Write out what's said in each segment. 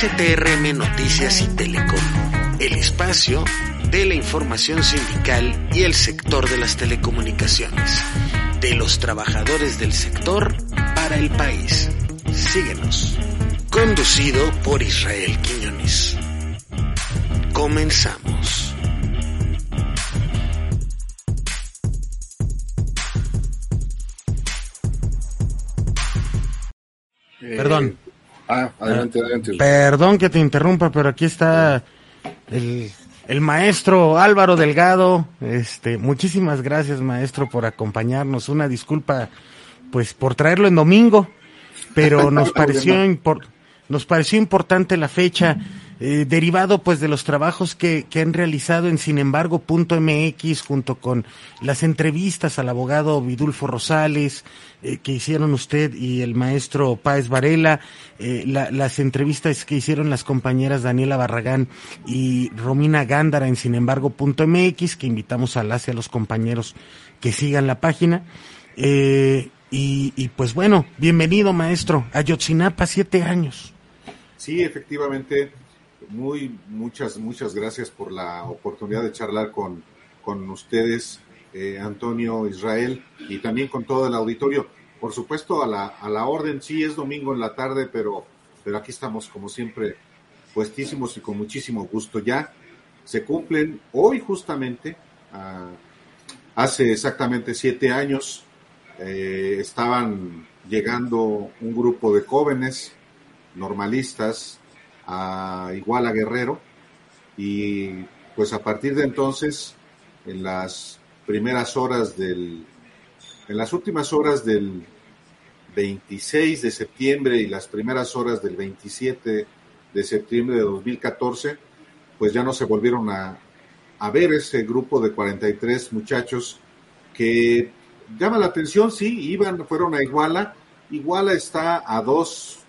STRM Noticias y Telecom, el espacio de la información sindical y el sector de las telecomunicaciones, de los trabajadores del sector para el país. Síguenos. Conducido por Israel Quiñones. Comenzamos. Perdón. Ah, adelante, adelante. Perdón que te interrumpa, pero aquí está el, el maestro Álvaro Delgado. Este, muchísimas gracias, maestro, por acompañarnos. Una disculpa, pues, por traerlo en domingo, pero nos pareció impor- nos pareció importante la fecha, eh, derivado pues de los trabajos que, que han realizado en sinembargo.mx junto con las entrevistas al abogado Vidulfo Rosales eh, que hicieron usted y el maestro Páez Varela, eh, la- las entrevistas que hicieron las compañeras Daniela Barragán y Romina Gándara en sinembargo.mx, que invitamos a las y a los compañeros que sigan la página. Y, y pues bueno, bienvenido maestro, Ayotzinapa, siete años. Sí, efectivamente, muy, muchas, muchas gracias por la oportunidad de charlar con, con ustedes, eh, Antonio, Israel, y también con todo el auditorio. Por supuesto, a la, a la orden, sí, es domingo en la tarde, pero, pero aquí estamos, como siempre, puestísimos y con muchísimo gusto. Ya se cumplen hoy justamente, ah, hace exactamente siete años, eh, estaban llegando un grupo de jóvenes normalistas a Iguala Guerrero y pues a partir de entonces en las primeras horas del en las últimas horas del 26 de septiembre y las primeras horas del 27 de septiembre de 2014 pues ya no se volvieron a, a ver ese grupo de 43 muchachos que llama la atención, sí, iban, fueron a Iguala. Iguala está a dos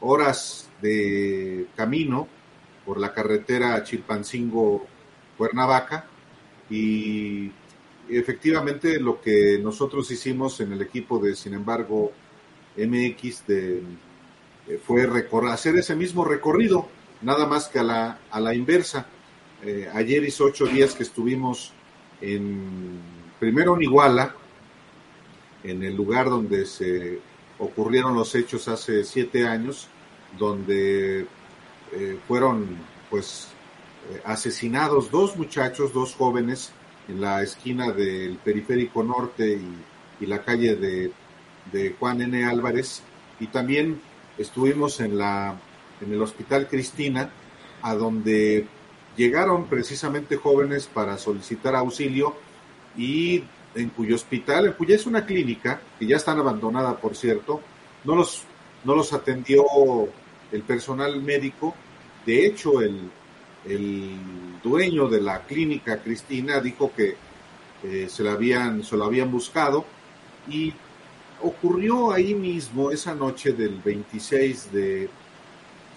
horas de camino por la carretera Chilpancingo-Cuernavaca y efectivamente lo que nosotros hicimos en el equipo de, sin embargo, MX eh, fue recor- hacer ese mismo recorrido, nada más que a la, a la inversa. Eh, ayer hizo ocho días que estuvimos en, primero en Iguala, en el lugar donde se ocurrieron los hechos hace siete años, donde eh, fueron pues eh, asesinados dos muchachos, dos jóvenes, en la esquina del periférico norte y, la calle de, Juan N. Álvarez, y también estuvimos en la en el Hospital Cristina, a donde llegaron precisamente jóvenes para solicitar auxilio y en cuyo hospital, en cuya es una clínica, que ya está abandonada, por cierto, no los, no los atendió el personal médico. De hecho, el, el dueño de la clínica, Cristina, dijo que eh, se, la habían, se lo habían buscado y ocurrió ahí mismo, esa noche del 26 de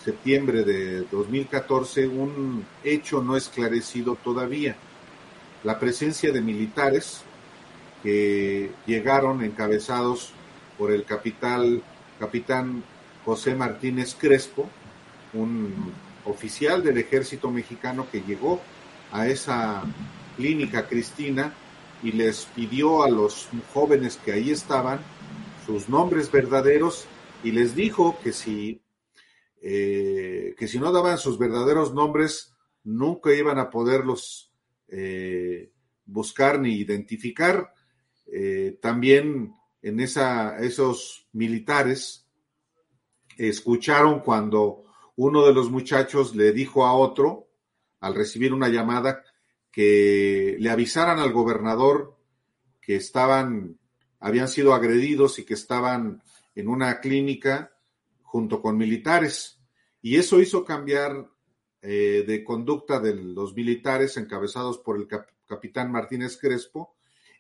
septiembre de 2014, un hecho no esclarecido todavía. La presencia de militares que llegaron encabezados por el capital, capitán José Martínez Crespo, un oficial del ejército mexicano que llegó a esa clínica Cristina y les pidió a los jóvenes que ahí estaban sus nombres verdaderos y les dijo que si eh, que si no daban sus verdaderos nombres nunca iban a poderlos eh, buscar ni identificar. Eh, también en esa, esos militares escucharon cuando uno de los muchachos le dijo a otro, al recibir una llamada, que le avisaran al gobernador que estaban, habían sido agredidos y que estaban en una clínica junto con militares. Y eso hizo cambiar eh, de conducta de los militares encabezados por el cap capitán Martínez Crespo,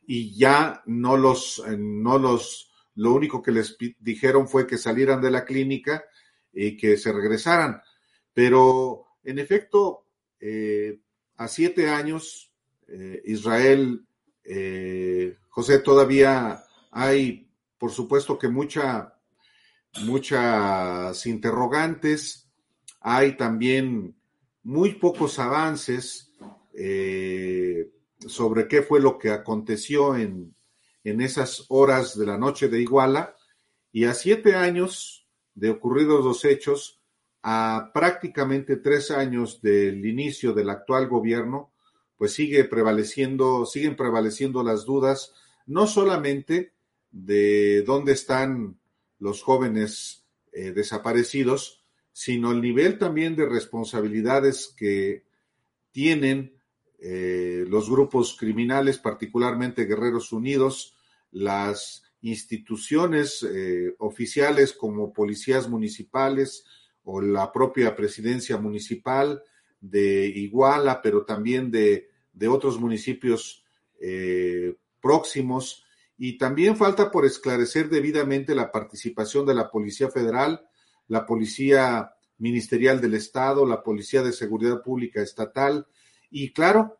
y ya no los, no los, lo único que les dijeron fue que salieran de la clínica y que se regresaran. Pero en efecto, eh, a siete años, eh, Israel, eh, José, todavía hay, por supuesto que mucha, muchas interrogantes, hay también muy pocos avances sobre qué fue lo que aconteció en, en esas horas de la noche de Iguala, y a siete años de ocurridos los hechos, a prácticamente tres años del inicio del actual gobierno, pues sigue prevaleciendo, siguen prevaleciendo las dudas, no solamente de dónde están los jóvenes eh, desaparecidos, sino el nivel también de responsabilidades que tienen eh, los grupos criminales, particularmente Guerreros Unidos, las instituciones eh, oficiales como policías municipales o la propia presidencia municipal de Iguala, pero también de, otros municipios eh, próximos. Y también falta por esclarecer debidamente la participación de la Policía Federal, la Policía Ministerial del Estado, la Policía de Seguridad Pública Estatal y, claro,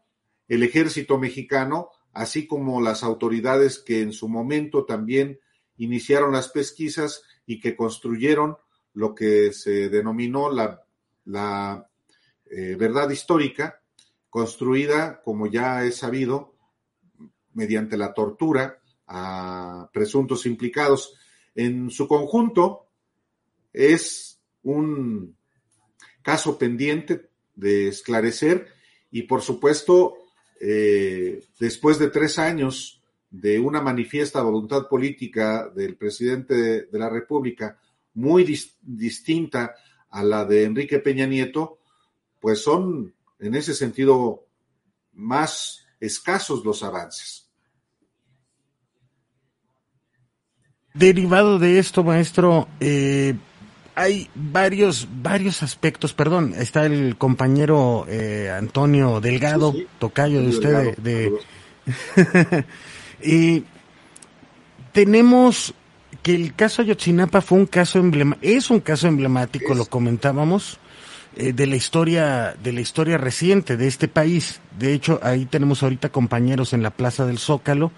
el Ejército Mexicano, así como las autoridades que en su momento también iniciaron las pesquisas y que construyeron lo que se denominó la, eh, verdad histórica, construida, como ya es sabido, mediante la tortura a presuntos implicados. En su conjunto, es un caso pendiente de esclarecer y, por supuesto, eh, después de tres años de una manifiesta voluntad política del presidente de, la República muy distinta a la de Enrique Peña Nieto, pues son en ese sentido más escasos los avances. Derivado de esto, maestro, eh, hay varios, varios aspectos, perdón, está el compañero eh, Antonio Delgado, tocayo de usted, de, y tenemos que el caso Ayotzinapa fue un caso emblemático, es un caso emblemático, lo comentábamos, eh, de la historia, de la historia reciente de este país. De hecho, ahí tenemos ahorita compañeros en la Plaza del Zócalo,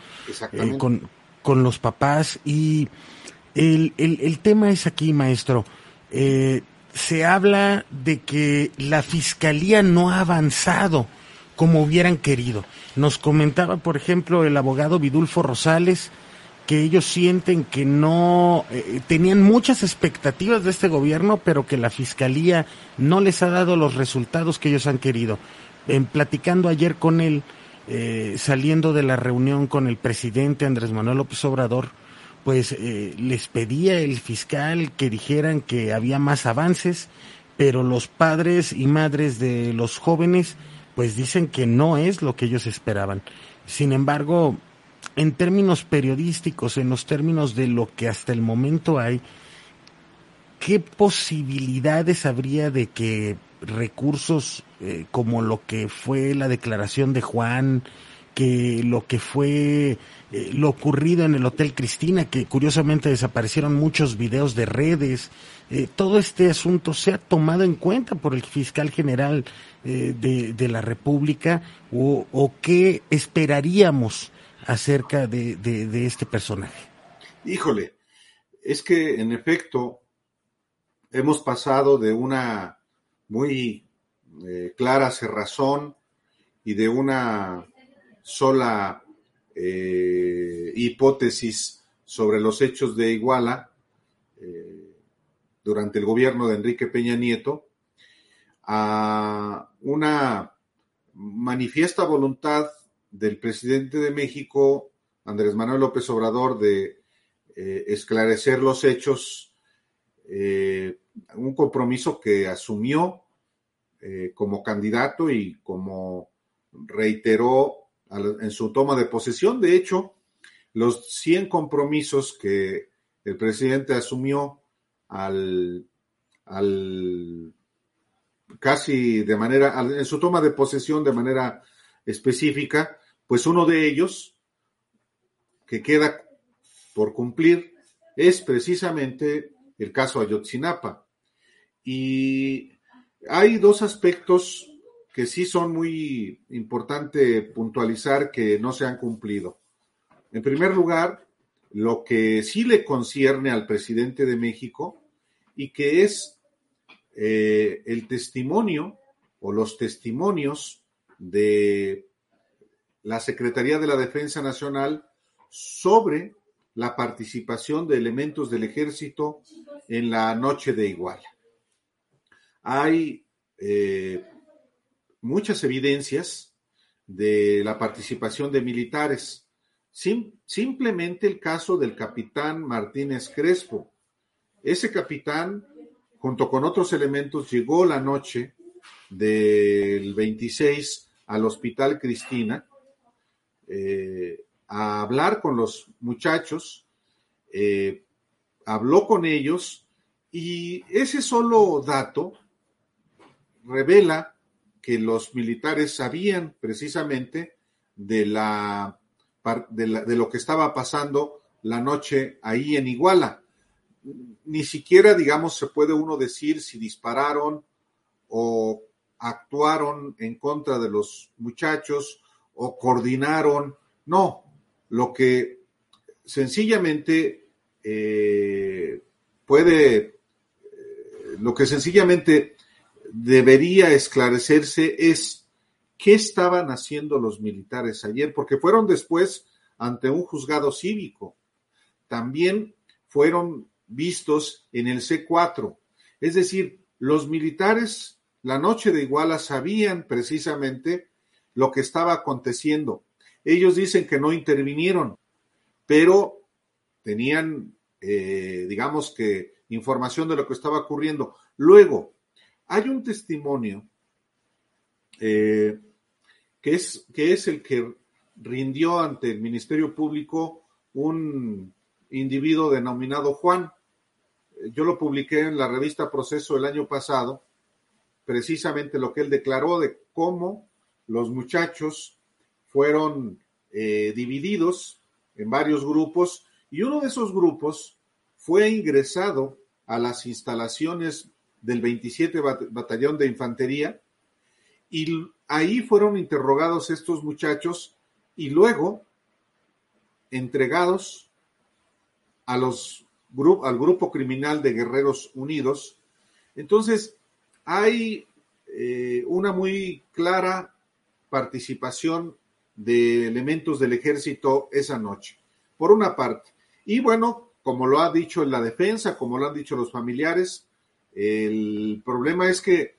eh, con, con los papás, y el, el, el tema es aquí, maestro, eh, se habla de que la fiscalía no ha avanzado como hubieran querido. Nos comentaba, por ejemplo, el abogado Vidulfo Rosales, que ellos sienten que no eh, tenían muchas expectativas de este gobierno, pero que la fiscalía no les ha dado los resultados que ellos han querido. En platicando ayer con él, eh, saliendo de la reunión con el presidente Andrés Manuel López Obrador, pues eh, les pedía el fiscal que dijeran que había más avances, pero los padres y madres de los jóvenes pues dicen que no es lo que ellos esperaban. Sin embargo, en términos periodísticos, en los términos de lo que hasta el momento hay, ¿qué posibilidades habría de que recursos eh, como lo que fue la declaración de Juan, que lo que fue eh, lo ocurrido en el Hotel Cristina, que curiosamente desaparecieron muchos videos de redes, eh, todo este asunto se ha tomado en cuenta por el fiscal general eh, de, la República o, qué esperaríamos acerca de, de, este personaje. Híjole, es que en efecto hemos pasado de una muy clara cerrazón y de una sola eh, hipótesis sobre los hechos de Iguala eh, durante el gobierno de Enrique Peña Nieto a una manifiesta voluntad del presidente de México, Andrés Manuel López Obrador, de eh, esclarecer los hechos, un compromiso que asumió como candidato y como reiteró en su toma de posesión. De hecho, los 100 compromisos que el presidente asumió al, al casi de manera, en su toma de posesión de manera específica, pues uno de ellos que queda por cumplir es precisamente el caso Ayotzinapa. Y hay dos aspectos que sí son muy importante puntualizar que no se han cumplido. En primer lugar, lo que sí le concierne al presidente de México y que es eh, el testimonio o los testimonios de la Secretaría de la Defensa Nacional sobre la participación de elementos del ejército en la noche de Iguala. Hay eh, muchas evidencias de la participación de militares. simplemente el caso del capitán Martínez Crespo. Ese capitán, junto con otros elementos, llegó la noche del 26 al Hospital Cristina eh, a hablar con los muchachos, eh, habló con ellos y ese solo dato revela que los militares sabían precisamente de, la, de, lo que estaba pasando la noche ahí en Iguala. Ni siquiera, digamos, se puede uno decir si dispararon o actuaron en contra de los muchachos o coordinaron. No, lo que sencillamente eh, puede, eh, lo que sencillamente debería esclarecerse es qué estaban haciendo los militares ayer, porque fueron después ante un juzgado cívico. También fueron vistos en el C4. Es decir, los militares la noche de Iguala sabían precisamente lo que estaba aconteciendo. Ellos dicen que no intervinieron, pero tenían, eh, digamos que, información de lo que estaba ocurriendo. Luego, hay un testimonio eh, que, es, que es el que rindió ante el Ministerio Público un individuo denominado Juan. Yo lo publiqué en la revista Proceso el año pasado, precisamente lo que él declaró de cómo los muchachos fueron eh, divididos en varios grupos y uno de esos grupos fue ingresado a las instalaciones del 27 Batallón de Infantería y ahí fueron interrogados estos muchachos y luego entregados a los al grupo criminal de Guerreros Unidos. Entonces, hay eh, una muy clara participación de elementos del ejército esa noche, por una parte. Y bueno, como lo ha dicho en la defensa, como lo han dicho los familiares, el problema es que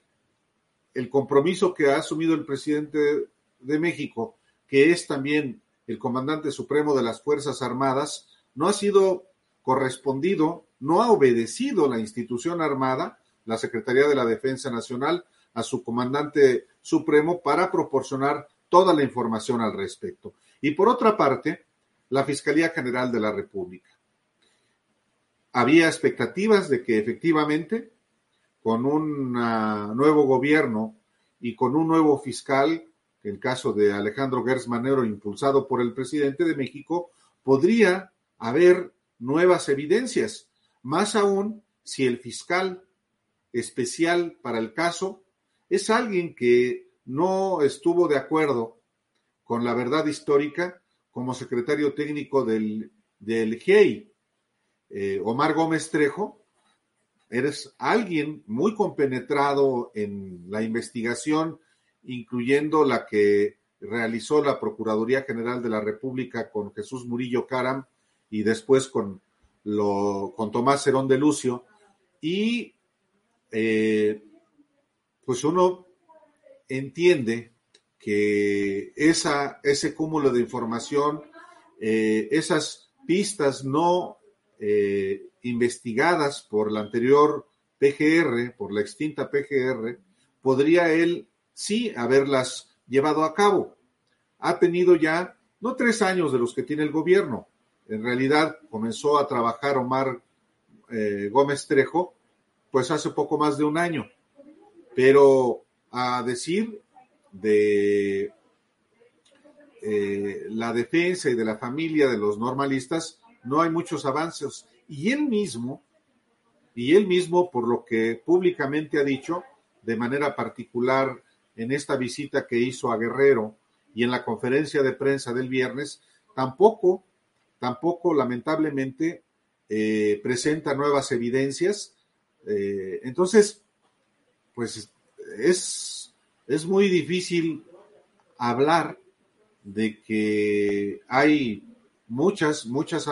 el compromiso que ha asumido el presidente de México, que es también el comandante supremo de las Fuerzas Armadas, no ha sido correspondido, no ha obedecido la institución armada, la Secretaría de la Defensa Nacional, a su comandante supremo para proporcionar toda la información al respecto. Y por otra parte, la Fiscalía General de la República. Había expectativas de que efectivamente con un nuevo gobierno y con un nuevo fiscal, el caso de Alejandro Gers Manero, impulsado por el presidente de México, podría haber nuevas evidencias, más aún si el fiscal especial para el caso es alguien que no estuvo de acuerdo con la verdad histórica como secretario técnico del, del GEI. Eh, Omar Gómez Trejo eres alguien muy compenetrado en la investigación, incluyendo la que realizó la Procuraduría General de la República con Jesús Murillo Caram y después con, lo, con Tomás Herón de Lucio. Y eh, pues uno entiende que ese cúmulo de información, eh, esas pistas no eh, investigadas por la anterior PGR, por la extinta PGR, podría él sí haberlas llevado a cabo. Ha tenido ya, no tres años de los que tiene el gobierno, en realidad comenzó a trabajar Omar eh, Gómez Trejo, pues hace poco más de un año. Pero a decir de eh, la defensa y de la familia de los normalistas, no hay muchos avances. Y él mismo, y él mismo, por lo que públicamente ha dicho, de manera particular en esta visita que hizo a Guerrero y en la conferencia de prensa del viernes, tampoco, tampoco lamentablemente eh, presenta nuevas evidencias. Eh, entonces, pues es, es muy difícil hablar de que hay muchas, muchas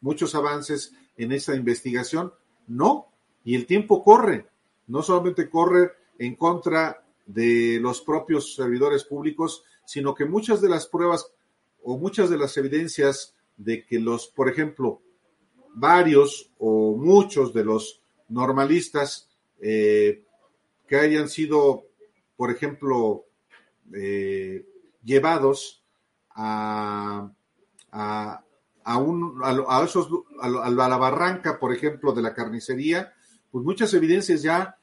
muchos avances en esta investigación. No, y el tiempo corre, no solamente corre en contra de los propios servidores públicos, sino que muchas de las pruebas o muchas de las evidencias de que los, por ejemplo, varios o muchos de los normalistas eh, que hayan sido, por ejemplo, eh, llevados a, a, a, un, a, esos, a, la barranca, por ejemplo, de la carnicería, pues muchas evidencias ya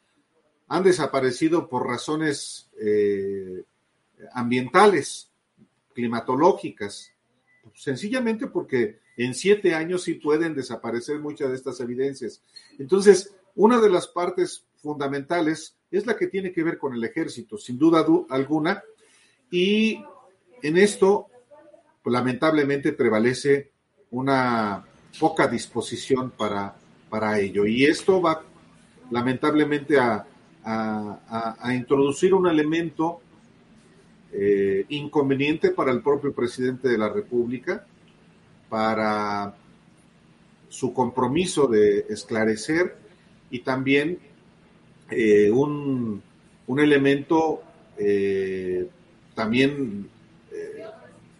han desaparecido por razones eh, ambientales, climatológicas, sencillamente porque en siete años sí pueden desaparecer muchas de estas evidencias. Entonces, una de las partes fundamentales es la que tiene que ver con el ejército, sin duda alguna, y en esto, pues, lamentablemente, prevalece una poca disposición para, para ello. Y esto va, lamentablemente, a, introducir un elemento eh, inconveniente para el propio presidente de la República, para su compromiso de esclarecer y también eh, un, un, elemento eh, también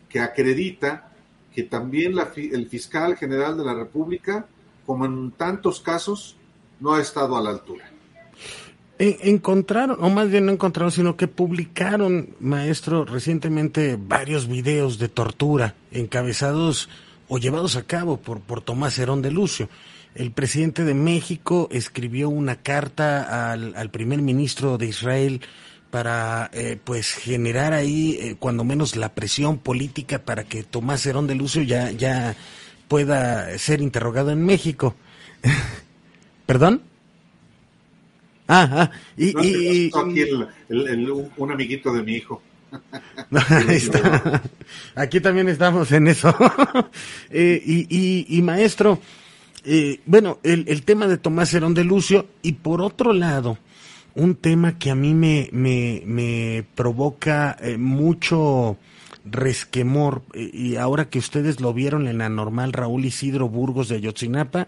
que acredita que también la, el fiscal general de la República, como en tantos casos, no ha estado a la altura. Encontraron, o más bien no encontraron, sino que publicaron, maestro, recientemente varios videos de tortura encabezados o llevados a cabo por, por Tomás Herón de Lucio. El presidente de México escribió una carta al, al primer ministro de Israel para eh, pues generar ahí eh, cuando menos la presión política para que Tomás Herón de Lucio ya, ya pueda ser interrogado en México. ¿Perdón? Ah, ah, y, y, aquí un amiguito de mi hijo. Ahí está. Aquí también estamos en eso. eh, y, y, maestro, eh, bueno, el, el tema de Tomás Herón de Lucio, y por otro lado, un tema que a mí me, me, me provoca eh, mucho resquemor, eh, y ahora que ustedes lo vieron en la normal Raúl Isidro Burgos de Ayotzinapa,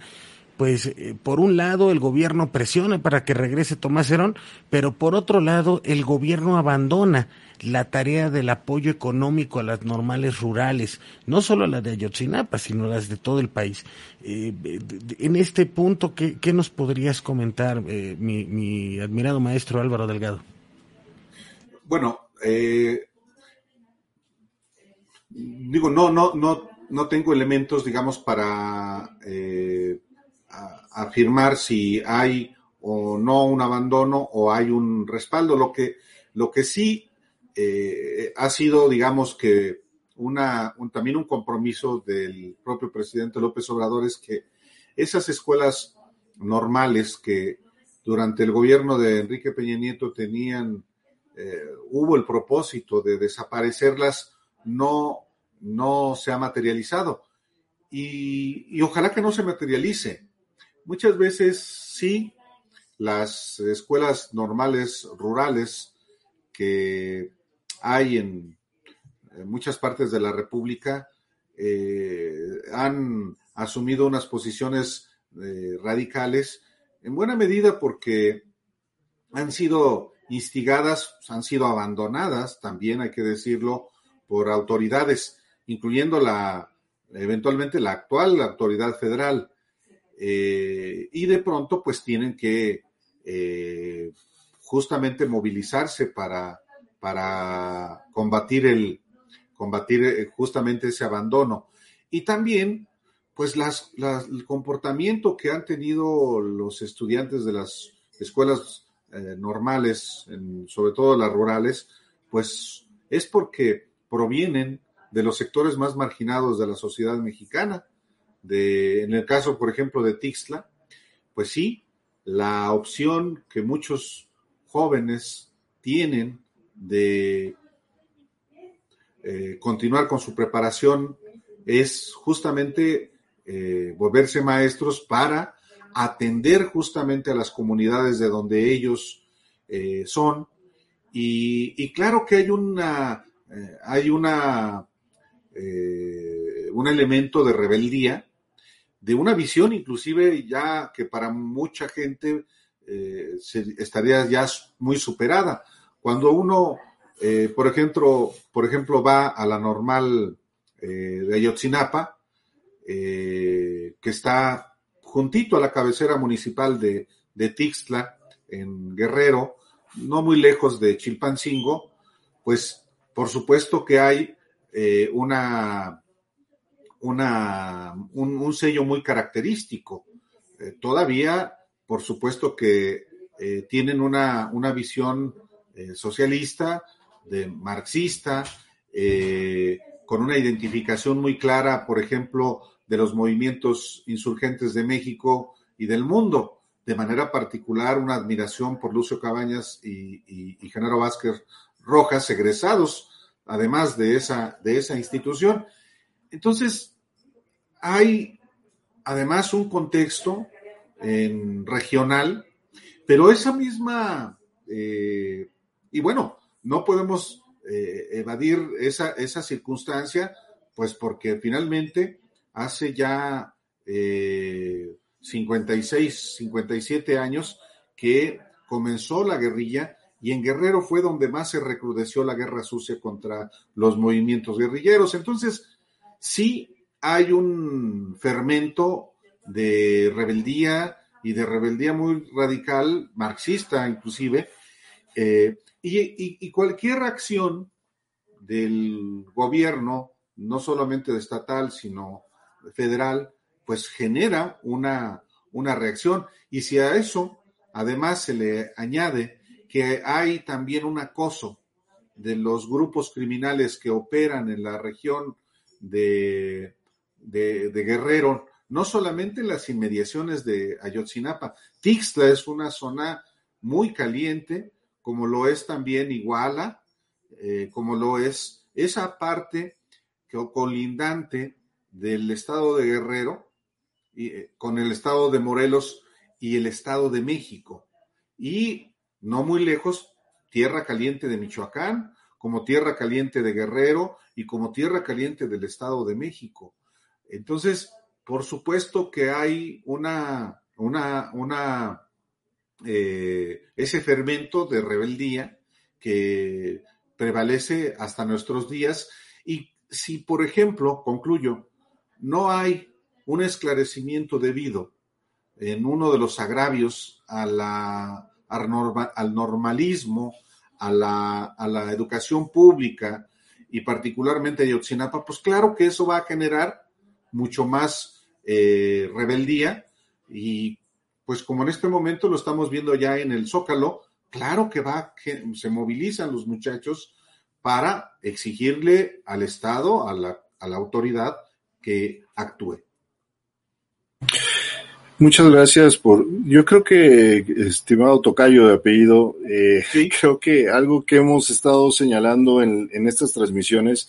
pues eh, por un lado el gobierno presiona para que regrese Tomás Herón, pero por otro lado el gobierno abandona la tarea del apoyo económico a las normales rurales, no solo a las de Ayotzinapa, sino las de todo el país. Eh, en este punto, ¿qué, nos podrías comentar, eh, mi, admirado maestro Álvaro Delgado? Bueno, digo, no, no, no, no tengo elementos, digamos, para afirmar si hay o no un abandono o hay un respaldo. Lo que, lo que sí eh, ha sido, digamos que, una, también un compromiso del propio presidente López Obrador es que esas escuelas normales que durante el gobierno de Enrique Peña Nieto tenían, eh, hubo el propósito de desaparecerlas, no, no se ha materializado. Y, y ojalá que no se materialice Muchas veces sí, las escuelas normales rurales que hay en, muchas partes de la República eh, han asumido unas posiciones eh, radicales, en buena medida porque han sido instigadas, han sido abandonadas, también hay que decirlo, por autoridades, incluyendo la eventualmente la actual autoridad federal. Eh, y de pronto pues tienen que eh, justamente movilizarse para, para combatir el combatir eh, justamente ese abandono. Y también pues las, el comportamiento que han tenido los estudiantes de las escuelas normales, sobre todo las rurales, pues es porque provienen de los sectores más marginados de la sociedad mexicana en el caso, por ejemplo, de Tixla, pues sí, la opción que muchos jóvenes tienen de eh, continuar con su preparación es justamente eh, volverse maestros para atender justamente a las comunidades de donde ellos eh, son. Y, claro que hay una, hay una, un elemento de rebeldía, de una visión inclusive ya que para mucha gente estaría ya muy superada. Cuando uno, por ejemplo, por ejemplo, va a la normal de Ayotzinapa, que está juntito a la cabecera municipal de, de Tixtla, en Guerrero, no muy lejos de Chilpancingo, pues por supuesto que hay eh, una, una, un, sello muy característico. Eh, todavía, por supuesto que eh, tienen una, una visión socialista, de marxista, con una identificación muy clara, por ejemplo, de los movimientos insurgentes de México y del mundo. De manera particular, una admiración por Lucio Cabañas y, Genaro Vázquez Rojas, egresados además de esa, de esa institución. Entonces, hay además un contexto regional, pero esa misma, eh, y bueno, no podemos eh, evadir esa, esa circunstancia, pues porque finalmente hace ya 56, eh, 57 años que comenzó la guerrilla y en Guerrero fue donde más se recrudeció la guerra sucia contra los movimientos guerrilleros. Entonces, sí hay un fermento de rebeldía y de rebeldía muy radical, marxista inclusive, eh, y, cualquier acción del gobierno, no solamente estatal, sino federal, pues genera una, una reacción. Y si a eso además se le añade que hay también un acoso de los grupos criminales que operan en la región de, de, Guerrero, no solamente en las inmediaciones de Ayotzinapa, Tixla es una zona muy caliente, como lo es también Iguala, eh, como lo es esa parte que, colindante del estado de Guerrero, y, eh, con el estado de Morelos y el estado de México. Y no muy lejos, tierra caliente de Michoacán, como tierra caliente de Guerrero y como tierra caliente del estado de México. Entonces, por supuesto que hay una, una, una, eh, ese fermento de rebeldía que prevalece hasta nuestros días. Y si, por ejemplo, concluyo, no hay un esclarecimiento debido en uno de los agravios a la, al normalismo, a la, a la, educación pública y particularmente a Yotzinapa, pues claro que eso va a generar mucho más eh, rebeldía y pues como en este momento lo estamos viendo ya en el Zócalo, claro que va, que se movilizan los muchachos para exigirle al Estado, a la, a la autoridad, que actúe. Muchas gracias por, yo creo que, estimado Tocayo de apellido, eh, creo que algo que hemos estado señalando en, en estas transmisiones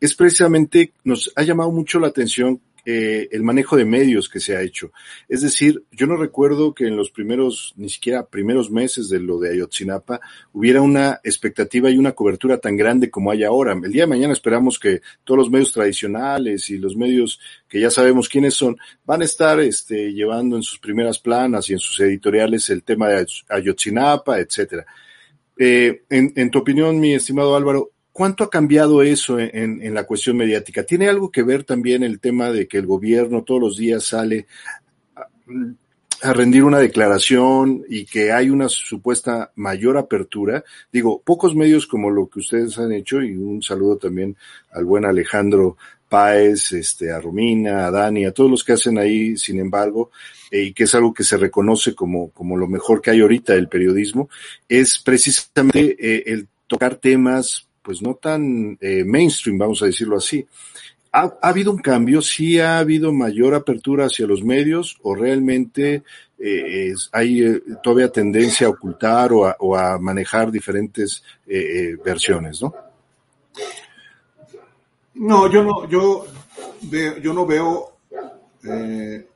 es precisamente, nos ha llamado mucho la atención eh, el manejo de medios que se ha hecho. Es decir, yo no recuerdo que en los primeros, ni siquiera primeros meses de lo de Ayotzinapa, hubiera una expectativa y una cobertura tan grande como hay ahora. El día de mañana esperamos que todos los medios tradicionales y los medios que ya sabemos quiénes son, van a estar este, llevando en sus primeras planas y en sus editoriales el tema de Ayotzinapa, etcétera. Eh, en, en tu opinión, mi estimado Álvaro, ¿Cuánto ha cambiado eso en, la cuestión mediática? ¿Tiene algo que ver también el tema de que el gobierno todos los días sale a, rendir una declaración y que hay una supuesta mayor apertura? Digo, pocos medios como lo que ustedes han hecho y un saludo también al buen Alejandro Páez, este, a Romina, a Dani, a todos los que hacen ahí, sin embargo, eh, y que es algo que se reconoce como, como lo mejor que hay ahorita del periodismo, es precisamente eh, el tocar temas pues no tan eh, mainstream, vamos a decirlo así. ¿Ha, habido un cambio? ¿Sí ha habido mayor apertura hacia los medios o realmente eh, hay eh, todavía tendencia a ocultar o a, manejar diferentes versiones, no? No, yo no, yo, yo no veo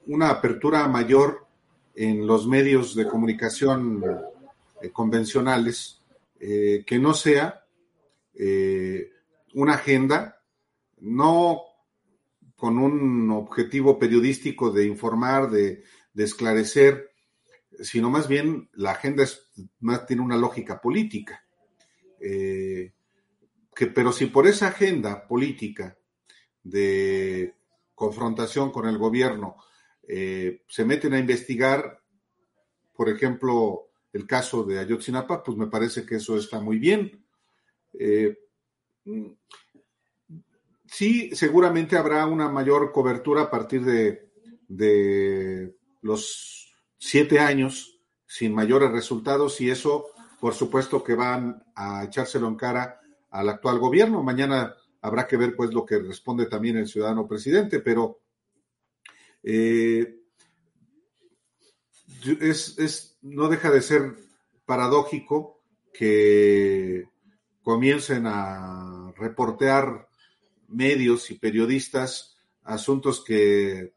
una apertura mayor en los medios de comunicación convencionales, que no sea una agenda, no con un objetivo periodístico de informar, de, esclarecer, sino más bien la agenda es, más, tiene una lógica política. Eh, que, pero si por esa agenda política de confrontación con el gobierno eh, se meten a investigar, por ejemplo, el caso de Ayotzinapa, pues me parece que eso está muy bien. Eh, sí, seguramente habrá una mayor cobertura a partir de, los siete años sin mayores resultados y eso, por supuesto, que van a echárselo en cara al actual gobierno. Mañana habrá que ver, pues, lo que responde también el ciudadano presidente, pero eh, es, no deja de ser paradójico que comiencen a reportear medios y periodistas asuntos que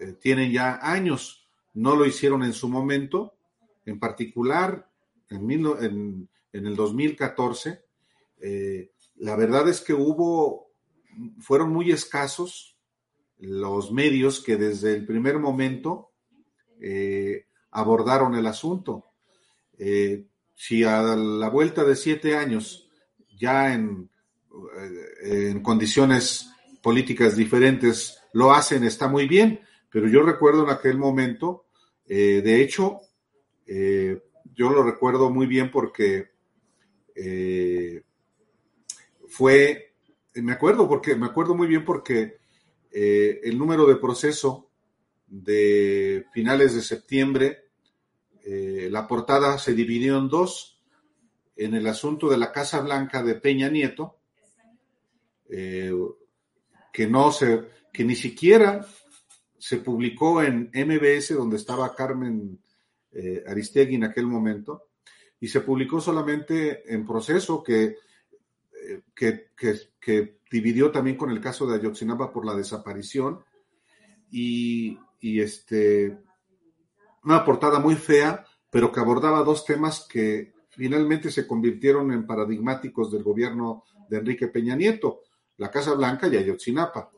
eh, tienen ya años. No lo hicieron en su momento, en particular en, en, el 2014. Eh, la verdad es que hubo, fueron muy escasos los medios que desde el primer momento eh, abordaron el asunto. si a la vuelta de siete años, ya en en condiciones políticas diferentes lo hacen, está muy bien, pero yo recuerdo en aquel momento, eh, de hecho, eh, yo lo recuerdo muy bien porque eh, fue, me acuerdo porque, me acuerdo muy bien porque el número de proceso de finales de septiembre, la portada se dividió en dos, en el asunto de la Casa Blanca de Peña Nieto, eh, que no se, que ni siquiera se publicó en MBS, donde estaba Carmen eh, Aristegui en aquel momento, y se publicó solamente en proceso que, eh, que, que, dividió también con el caso de Ayotzinapa por la desaparición, y, y este, una portada muy fea, pero que abordaba dos temas que finalmente se convirtieron en paradigmáticos del gobierno de Enrique Peña Nieto la Casa Blanca y Ayotzinapa.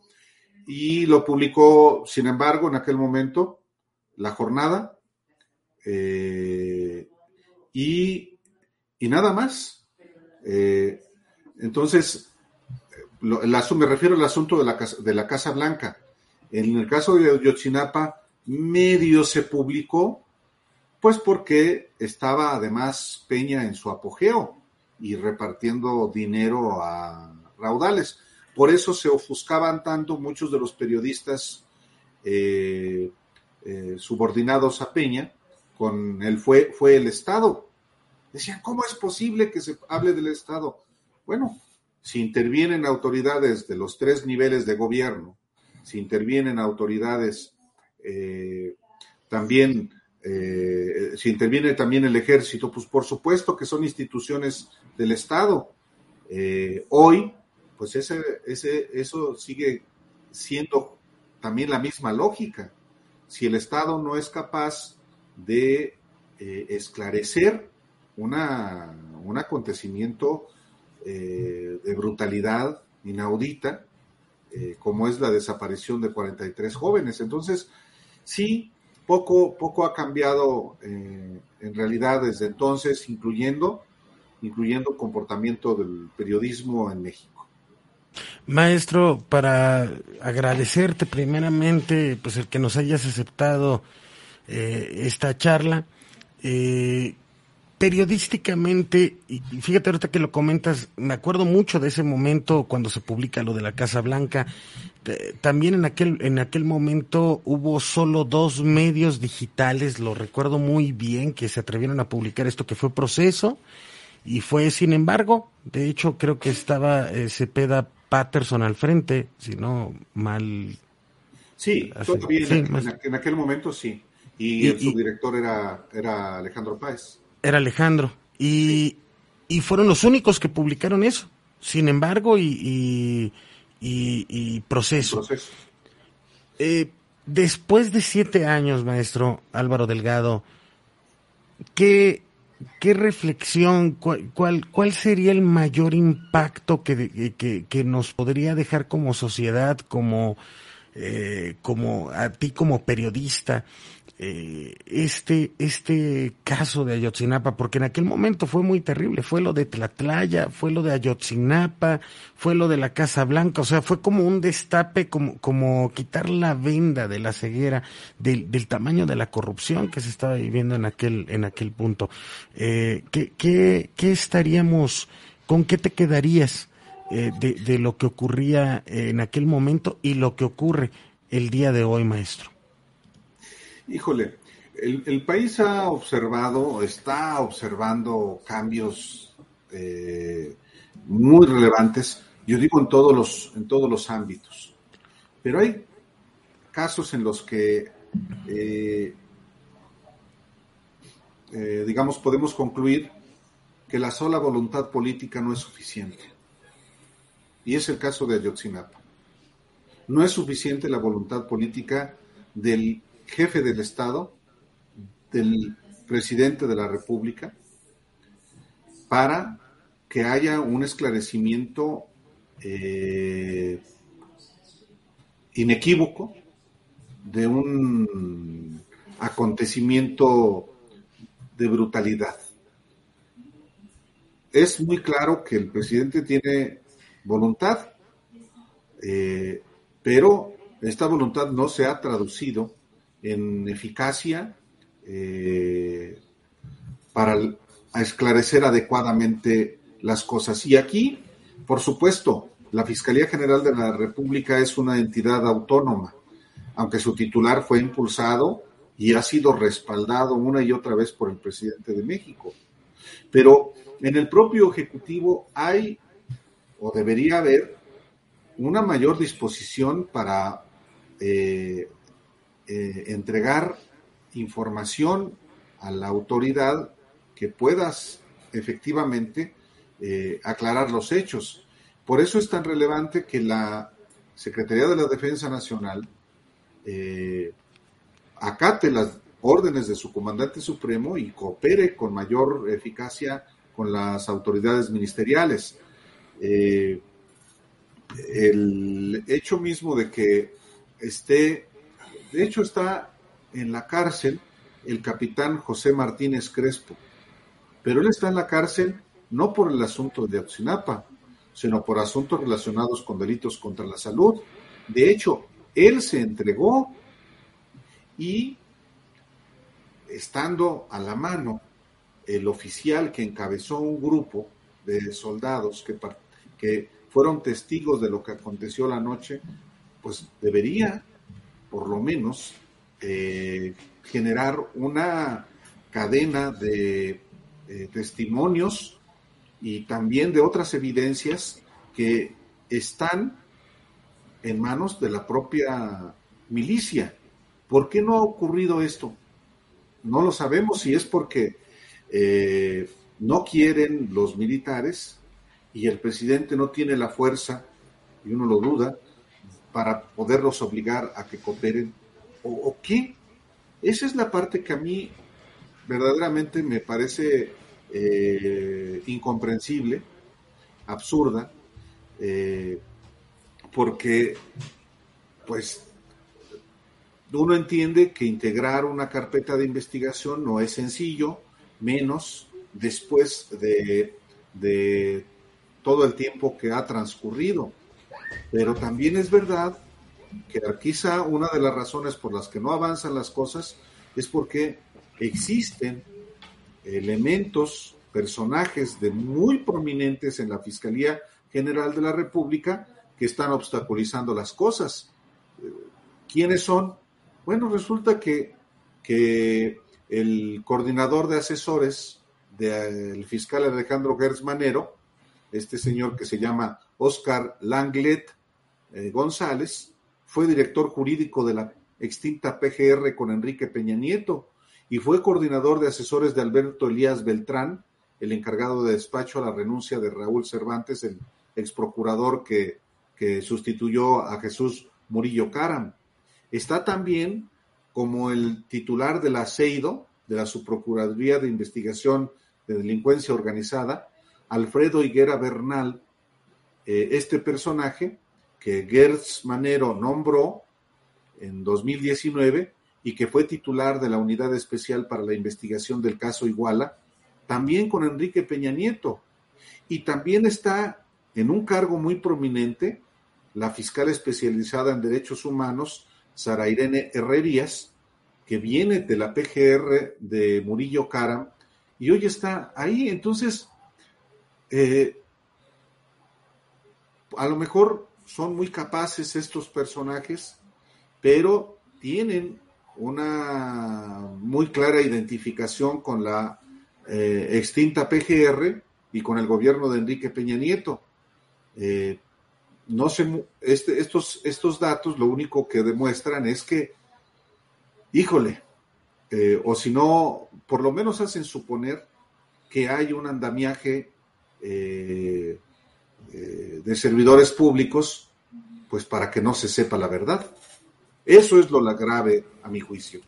Y lo publicó, sin embargo, en aquel momento, La Jornada, eh, y, nada más. Eh, entonces, me refiero al asunto de la, de la Casa Blanca. En el caso de Ayotzinapa, medio se publicó, pues porque estaba además Peña en su apogeo y repartiendo dinero a raudales. Por eso se ofuscaban tanto muchos de los periodistas eh, eh, subordinados a Peña con el fue, fue el Estado. Decían, ¿cómo es posible que se hable del Estado? Bueno, si intervienen autoridades de los tres niveles de gobierno, si intervienen autoridades eh, también, si interviene también el ejército, pues por supuesto que son instituciones del Estado. hoy pues ese, ese, eso sigue siendo también la misma lógica. Si el Estado no es capaz de eh, esclarecer una, un acontecimiento eh, de brutalidad inaudita, eh, como es la desaparición de 43 jóvenes. Entonces, sí, poco, poco ha cambiado en realidad desde entonces, incluyendo, incluyendo comportamiento del periodismo en México. Maestro, para agradecerte primeramente, pues el que nos hayas aceptado eh, esta charla, eh, periodísticamente, y fíjate ahorita que lo comentas, me acuerdo mucho de ese momento cuando se publica lo de la Casa Blanca. Eh, también en aquel, en aquel momento hubo solo dos medios digitales, lo recuerdo muy bien, que se atrevieron a publicar esto que fue Proceso y fue Sin embargo. De hecho, creo que estaba Cepeda Patterson al frente, si no mal. Sí, todavía en, aquel momento sí. Y, el subdirector era, era Alejandro Páez. Era Alejandro. Y, y fueron los únicos que publicaron eso. Sin embargo, y, y, proceso. Eh, después de siete años, maestro Álvaro Delgado, ¿qué ¿qué reflexión, cuál, cuál, sería el mayor impacto que, que, que nos podría dejar como sociedad, como, eh, como a ti como periodista, eh, este, este caso de Ayotzinapa, porque en aquel momento fue muy terrible, fue lo de Tlatlaya, fue lo de Ayotzinapa, fue lo de la Casa Blanca, o sea, fue como un destape, como, como quitar la venda de la ceguera, del, del tamaño de la corrupción que se estaba viviendo en aquel, en aquel punto. Eh, ¿qué, qué, qué estaríamos, con qué te quedarías eh, de, de lo que ocurría en aquel momento y lo que ocurre el día de hoy, maestro? Híjole, el, país ha observado, está observando cambios eh, muy relevantes, yo digo en todos los, en todos los ámbitos. Pero hay casos en los que, eh, eh, digamos, podemos concluir que la sola voluntad política no es suficiente. Y es el caso de Ayotzinapa. No es suficiente la voluntad política del jefe del Estado, del presidente de la República, para que haya un esclarecimiento eh, inequívoco de un acontecimiento de brutalidad. Es muy claro que el presidente tiene voluntad, eh, pero esta voluntad no se ha traducido en eficacia eh, para esclarecer adecuadamente las cosas. Y aquí, por supuesto, la Fiscalía General de la República es una entidad autónoma, aunque su titular fue impulsado y ha sido respaldado una y otra vez por el presidente de México. Pero en el propio Ejecutivo hay o debería haber una mayor disposición para eh, eh, entregar información a la autoridad que puedas efectivamente eh, aclarar los hechos. Por eso es tan relevante que la Secretaría de la Defensa Nacional eh, acate las órdenes de su comandante supremo y coopere con mayor eficacia con las autoridades ministeriales. el hecho mismo de que esté de hecho, está en la cárcel el capitán José Martínez Crespo, pero él está en la cárcel no por el asunto de Ayotzinapa, sino por asuntos relacionados con delitos contra la salud. De hecho, él se entregó y estando a la mano el oficial que encabezó un grupo de soldados que, que fueron testigos de lo que aconteció la noche, pues debería por lo menos, eh, generar una cadena de eh, testimonios y también de otras evidencias que están en manos de la propia milicia. ¿Por qué no ha ocurrido esto? No lo sabemos si es porque eh, no quieren los militares y el presidente no tiene la fuerza, y uno lo duda, para poderlos obligar a que cooperen? ¿O, qué? Esa es la parte que a mí verdaderamente me parece eh, incomprensible, absurda, eh, porque pues uno entiende que integrar una carpeta de investigación no es sencillo, menos después de, de todo el tiempo que ha transcurrido. Pero también es verdad que quizá una de las razones por las que no avanzan las cosas es porque existen elementos, personajes de muy prominentes en la Fiscalía General de la República que están obstaculizando las cosas. ¿Quiénes son? Bueno, resulta que, que el coordinador de asesores del fiscal Alejandro Gertz Manero, este señor que se llama Oscar Langlet eh, González, fue director jurídico de la extinta PGR con Enrique Peña Nieto y fue coordinador de asesores de Alberto Elías Beltrán, el encargado de despacho a la renuncia de Raúl Cervantes, el ex procurador que, que sustituyó a Jesús Murillo Caram. Está también como el titular de la CEIDO, de la Subprocuraduría de Investigación de delincuencia organizada, Alfredo Higuera Bernal, eh, este personaje que Gertz Manero nombró en 2019 y que fue titular de la Unidad Especial para la Investigación del caso Iguala, también con Enrique Peña Nieto. Y también está en un cargo muy prominente la fiscal especializada en derechos humanos, Sara Irene Herrerías, que viene de la PGR de Murillo Caram, y hoy está ahí. Entonces, eh, a lo mejor son muy capaces estos personajes, pero tienen una muy clara identificación con la eh, extinta PGR y con el gobierno de Enrique Peña Nieto. Eh, no sé, este, estos, estos datos lo único que demuestran es que, híjole, o si no, por lo menos hacen suponer que hay un andamiaje de servidores públicos, pues para que no se sepa la verdad. Eso es lo la grave, a mi juicio.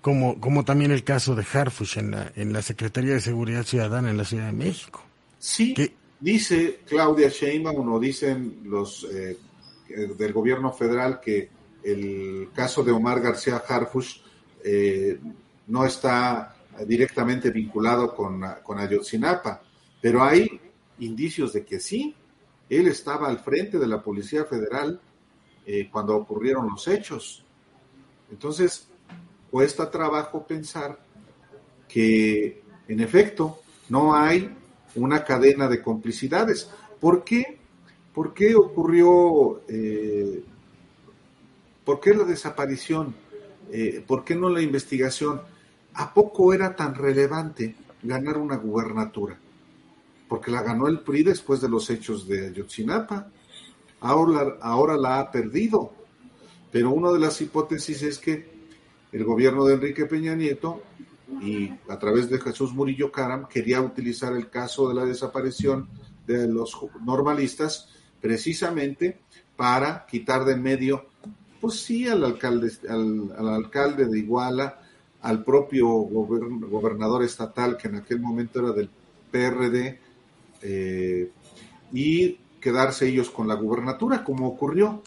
Como, como también el caso de Harfush en la, en la Secretaría de Seguridad Ciudadana en la Ciudad de México. Sí, dice Claudia Sheinbaum o dicen los eh, del gobierno federal que el caso de Omar García Harfush eh, no está directamente vinculado con, con Ayotzinapa, pero hay indicios de que sí. Él estaba al frente de la Policía Federal eh, cuando ocurrieron los hechos. Entonces, cuesta trabajo pensar que, en efecto, no hay una cadena de complicidades. ¿Por qué? ¿Por qué ocurrió, eh, por qué la desaparición? Eh, ¿Por qué no la investigación? ¿A poco era tan relevante ganar una gubernatura? Porque la ganó el PRI después de los hechos de Ayotzinapa ahora, ahora la ha perdido. Pero una de las hipótesis es que el gobierno de Enrique Peña Nieto y a través de Jesús Murillo Caram quería utilizar el caso de la desaparición de los normalistas precisamente para quitar de en medio, pues sí, al alcalde, al, alcalde de Iguala, al propio gobernador estatal que en aquel momento era del PRD, eh, y quedarse ellos con la gubernatura, como ocurrió.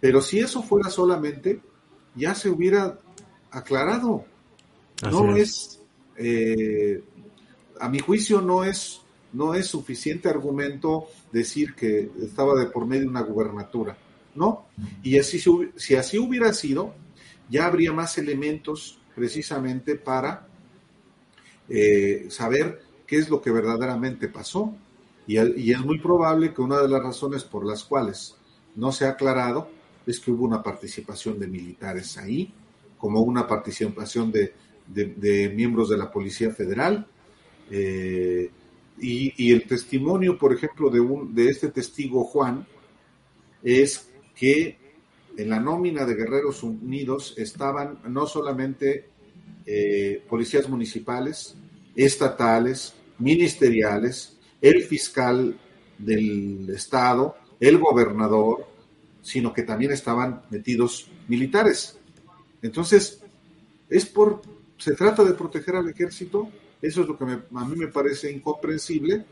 Pero si eso fuera solamente, ya se hubiera aclarado. no es, eh, a mi juicio, no es, no es suficiente argumento decir que estaba de por medio una gubernatura. No. Y así, si así hubiera sido, ya habría más elementos precisamente para eh, saber qué es lo que verdaderamente pasó. Y, es muy probable que una de las razones por las cuales no se ha aclarado es que hubo una participación de militares ahí, como una participación de, miembros de la Policía Federal. Eh, y, el testimonio, por ejemplo, de, un, de este testigo Juan, es que en la nómina de Guerreros Unidos estaban no solamente eh, policías municipales, estatales, ministeriales, el fiscal del Estado, el gobernador, sino que también estaban metidos militares. Entonces, es por, se trata de proteger al ejército, eso es lo que a mí me parece incomprensible,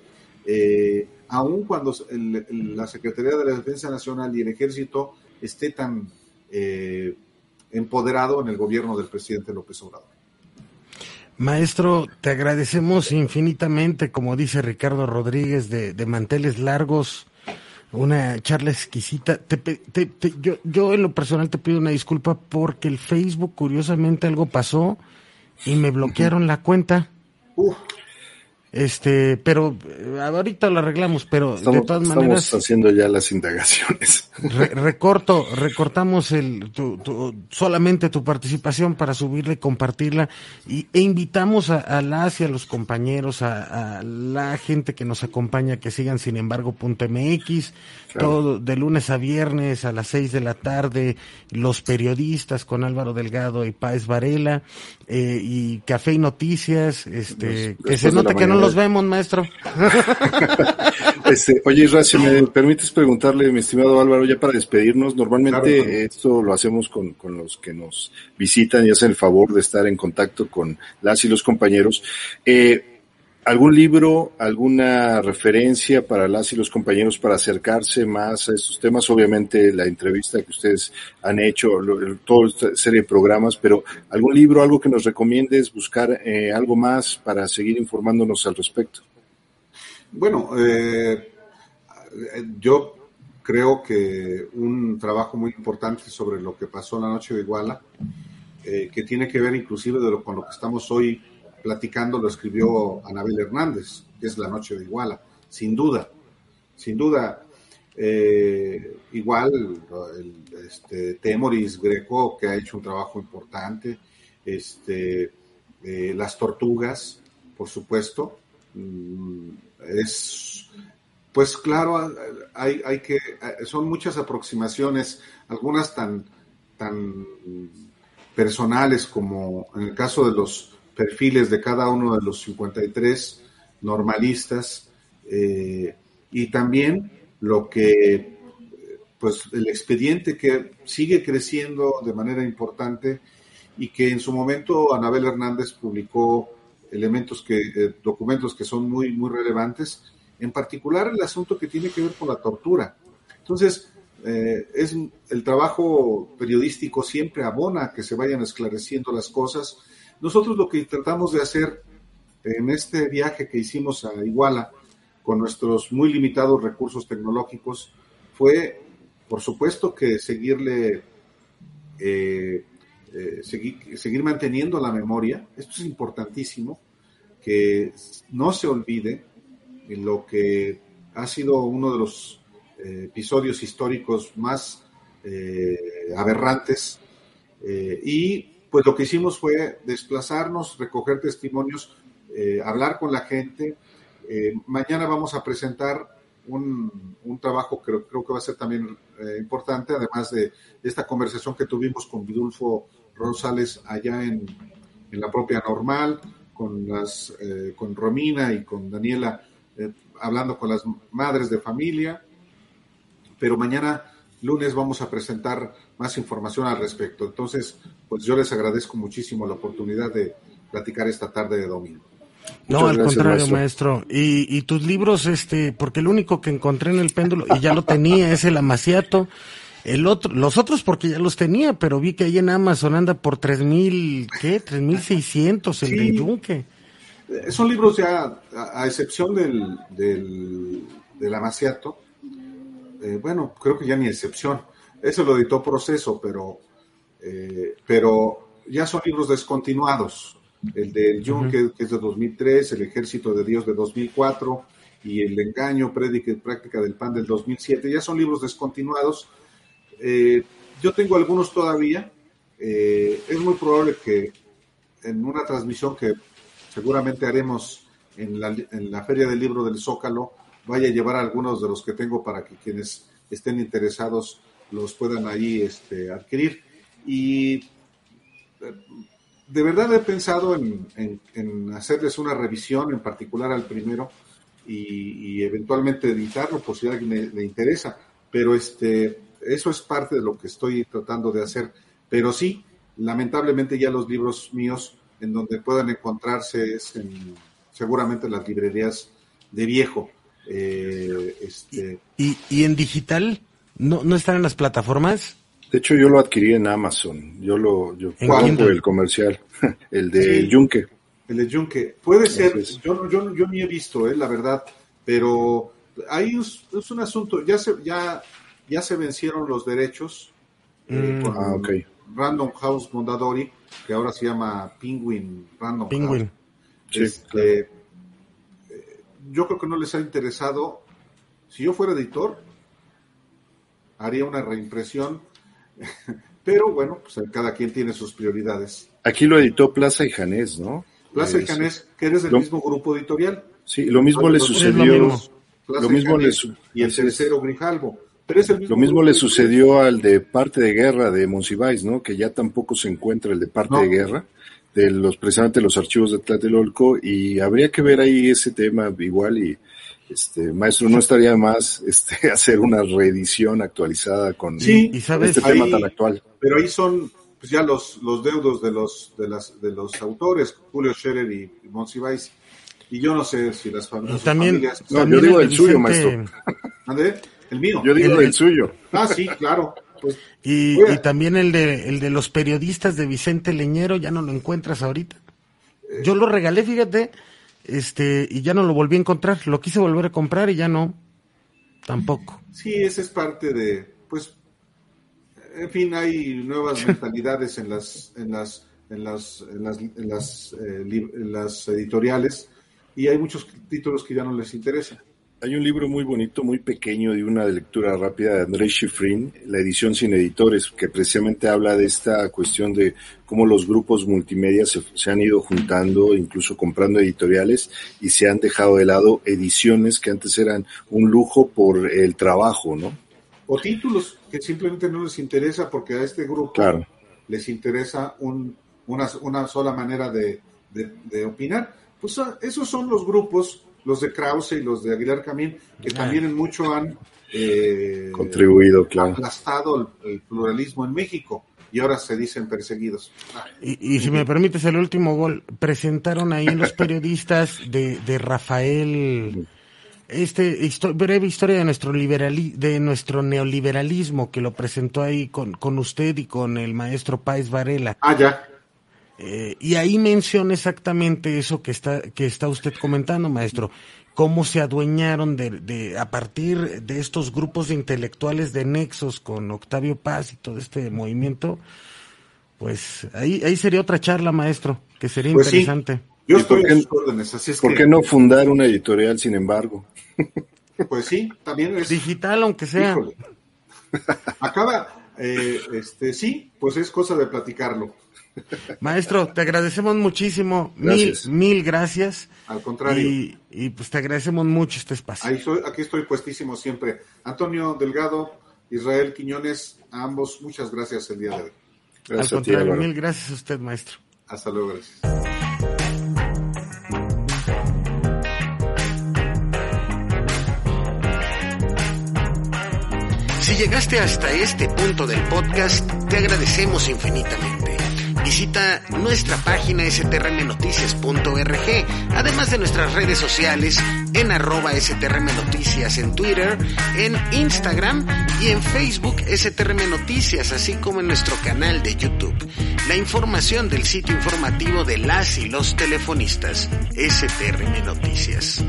eh, aun cuando la Secretaría de la Defensa Nacional y el ejército esté tan eh, empoderado en el gobierno del presidente López Obrador. Maestro, te agradecemos infinitamente, como dice Ricardo Rodríguez, de, manteles largos, una charla exquisita. yo, yo en lo personal te pido una disculpa porque el Facebook, curiosamente, algo pasó y me bloquearon la cuenta. Este, pero eh, ahorita lo arreglamos, pero de todas maneras. Estamos haciendo ya las indagaciones. recorto, recortamos el, solamente tu participación para subirla y compartirla. Y, e invitamos a, a las y a los compañeros, a, la gente que nos acompaña, que sigan sin embargo punto MX, todo de lunes a viernes a las seis de la tarde, los periodistas con Álvaro Delgado y Páez Varela, eh, y Café y Noticias, este, que se nota que no los vemos, maestro. este, oye, Israel, si me permites preguntarle, mi estimado Álvaro, ya para despedirnos, normalmente esto lo hacemos con, con, los que nos visitan y hacen el favor de estar en contacto con las y los compañeros. Eh, ¿Algún libro, alguna referencia para las y los compañeros para acercarse más a estos temas? Obviamente la entrevista que ustedes han hecho, toda esta serie de programas, pero algún libro, algo que nos recomiendes, buscar eh, algo más para seguir informándonos al respecto. Bueno, eh, yo creo que un trabajo muy importante sobre lo que pasó la noche de Iguala, eh, que tiene que ver inclusive de lo, con lo que estamos hoy platicando lo escribió Anabel Hernández, que es La Noche de Iguala, sin duda, sin duda. Eh, igual este, Temoris Greco, que ha hecho un trabajo importante, este, eh, Las Tortugas, por supuesto, mm, es, pues claro, hay, hay que, son muchas aproximaciones, algunas tan, tan personales como en el caso de los perfiles de cada uno de los 53 normalistas eh, y también lo que, pues el expediente que sigue creciendo de manera importante y que en su momento Anabel Hernández publicó elementos que, eh, documentos que son muy, muy relevantes, en particular el asunto que tiene que ver con la tortura. Entonces, eh, es el trabajo periodístico siempre abona que se vayan esclareciendo las cosas nosotros lo que tratamos de hacer en este viaje que hicimos a Iguala, con nuestros muy limitados recursos tecnológicos, fue, por supuesto, que seguirle, eh, eh, seguir, seguir manteniendo la memoria. Esto es importantísimo, que no se olvide lo que ha sido uno de los eh, episodios históricos más aberrantes y pues lo que hicimos fue desplazarnos, recoger testimonios, eh, hablar con la gente. Eh, mañana vamos a presentar un, trabajo que creo, que va a ser también eh, importante, además de, esta conversación que tuvimos con Vidulfo Rosales allá en, la propia Normal, con, las, con Romina y con Daniela, hablando con las madres de familia. Pero mañana lunes vamos a presentar más información al respecto. Entonces, pues yo les agradezco muchísimo la oportunidad de platicar esta tarde de domingo. No, al contrario, maestro. Y, y, tus libros, este, porque el único que encontré en el péndulo, y ya lo tenía, es el Amaciato. El otro, los otros porque ya los tenía, pero vi que ahí en Amazon anda por tres mil, ¿qué? Tres mil seiscientos, el de Yunque. Eh, son libros ya, a, excepción del, del, del Amaciato, eh, bueno, creo que ya ni excepción. Eso lo editó Proceso, pero, eh, pero ya son libros descontinuados. El del Yunque, que es de 2003, El Ejército de Dios de 2004 y El Engaño, Prédica y Práctica del Pan del 2007, ya son libros descontinuados. Eh, yo tengo algunos todavía. es muy probable que en una transmisión que seguramente haremos en la, en la Feria del Libro del Zócalo, vaya a llevar algunos de los que tengo para que quienes estén interesados los puedan ahí este, adquirir. Y eh, de verdad he pensado en, hacerles una revisión, en particular al primero, y, eventualmente editarlo por si a alguien le, interesa. Pero este, eso es parte de lo que estoy tratando de hacer. Pero sí, lamentablemente ya los libros míos en donde puedan encontrarse es en, seguramente en las librerías de viejo. Eh, este... ¿Y, ¿Y en digital? ¿No, ¿No están en las plataformas? De hecho, yo lo adquirí en Amazon. Yo lo yo el comercial, el de Yunque. El de Yunque. Puede ser, yo, yo, yo ni he visto, eh, la verdad, pero ahí es, un asunto, ya se, ya, ya se vencieron los derechos eh, mm. ah, Random House Mondadori, que ahora se llama Penguin Random Penguin. Este, yo creo que no les ha interesado. Si yo fuera editor, haría una reimpresión, pero bueno, pues cada quien tiene sus prioridades. Aquí lo editó Plaza y Janés, ¿no? Plaza y Janés, que eres del mismo grupo editorial. Sí, lo mismo le sucedió. Lo mismo, le y el tercero Grijalvo. Pero es el mismo lo mismo le sucedió al de parte de guerra de Monsiváis, ¿no? Que ya tampoco se encuentra el de parte de guerra de los precisamente los archivos de Tlatelolco y habría que ver ahí ese tema igual y este maestro no estaría más este hacer una reedición actualizada con este tema tan actual pero ahí son pues ya los los deudos de los de las de los autores Julio Scherer y, Monsiváis Y yo no sé si las familias... También, familias No, yo digo el suyo, maestro. ¿Ande? El mío. Yo digo El- el suyo. Ah, sí, claro. Pues, Y, también el de, el de los periodistas de Vicente Leñero, ya no lo encuentras ahorita. Yo lo regalé, fíjate, este, y ya no lo volví a encontrar. Lo quise volver a comprar y ya no. Tampoco. sí, esa es parte de, pues, en fin, hay nuevas mentalidades en las, en las, en las, en las, en las, eh, en las editoriales y hay muchos títulos que ya no les interesan. Hay un libro muy bonito, muy pequeño, de una lectura rápida de Andrés Schifrin, la edición sin editores, que precisamente habla de esta cuestión de cómo los grupos multimedia se, se han ido juntando, incluso comprando editoriales, y se han dejado de lado ediciones que antes eran un lujo por el trabajo, ¿no? O títulos que simplemente no les interesa porque a este grupo Claro. les interesa un, una, una sola manera de, de- de opinar. Pues ah, esos son los grupos, los de Krause y los de Aguilar Camín, que también en mucho han eh, Contribuido, claro. aplastado el, el pluralismo en México y ahora se dicen perseguidos. Y, y si me permites el último gol, presentaron ahí los periodistas de, de Rafael este histo- breve historia de nuestro liberali de nuestro neoliberalismo que lo presentó ahí con, con usted y con el maestro Páez Varela. Ah, ya. Eh, y ahí menciona exactamente eso que está, que está usted comentando, maestro. Cómo se adueñaron de, de, a partir de estos grupos de intelectuales de nexos con Octavio Paz y todo este movimiento. Pues ahí, ahí sería otra charla, maestro, que sería Pues sí. interesante. Yo ¿Y estoy por qué- a sus órdenes, así es ¿Por que, qué no fundar una editorial, sin embargo? pues sí, también es... Digital, aunque sea. Híjole. Acaba, eh, este, sí, pues es cosa de platicarlo. Maestro, te agradecemos muchísimo. Gracias. Mil, mil gracias. Al contrario. Y, y pues te agradecemos mucho este espacio. Ahí soy, aquí estoy puestísimo siempre. Antonio Delgado, Israel Quiñones, a ambos muchas gracias el día de hoy. Al Gracias a ti, contrario, mil gracias a usted, maestro. Hasta luego, gracias. Si llegaste hasta este punto del podcast, te agradecemos infinitamente. Visita nuestra página strmnoticias.org, además de nuestras redes sociales en arroba strmnoticias en Twitter, en Instagram y en Facebook STRM Noticias, así como en nuestro canal de YouTube. La información del sitio informativo de las y los telefonistas STRM Noticias.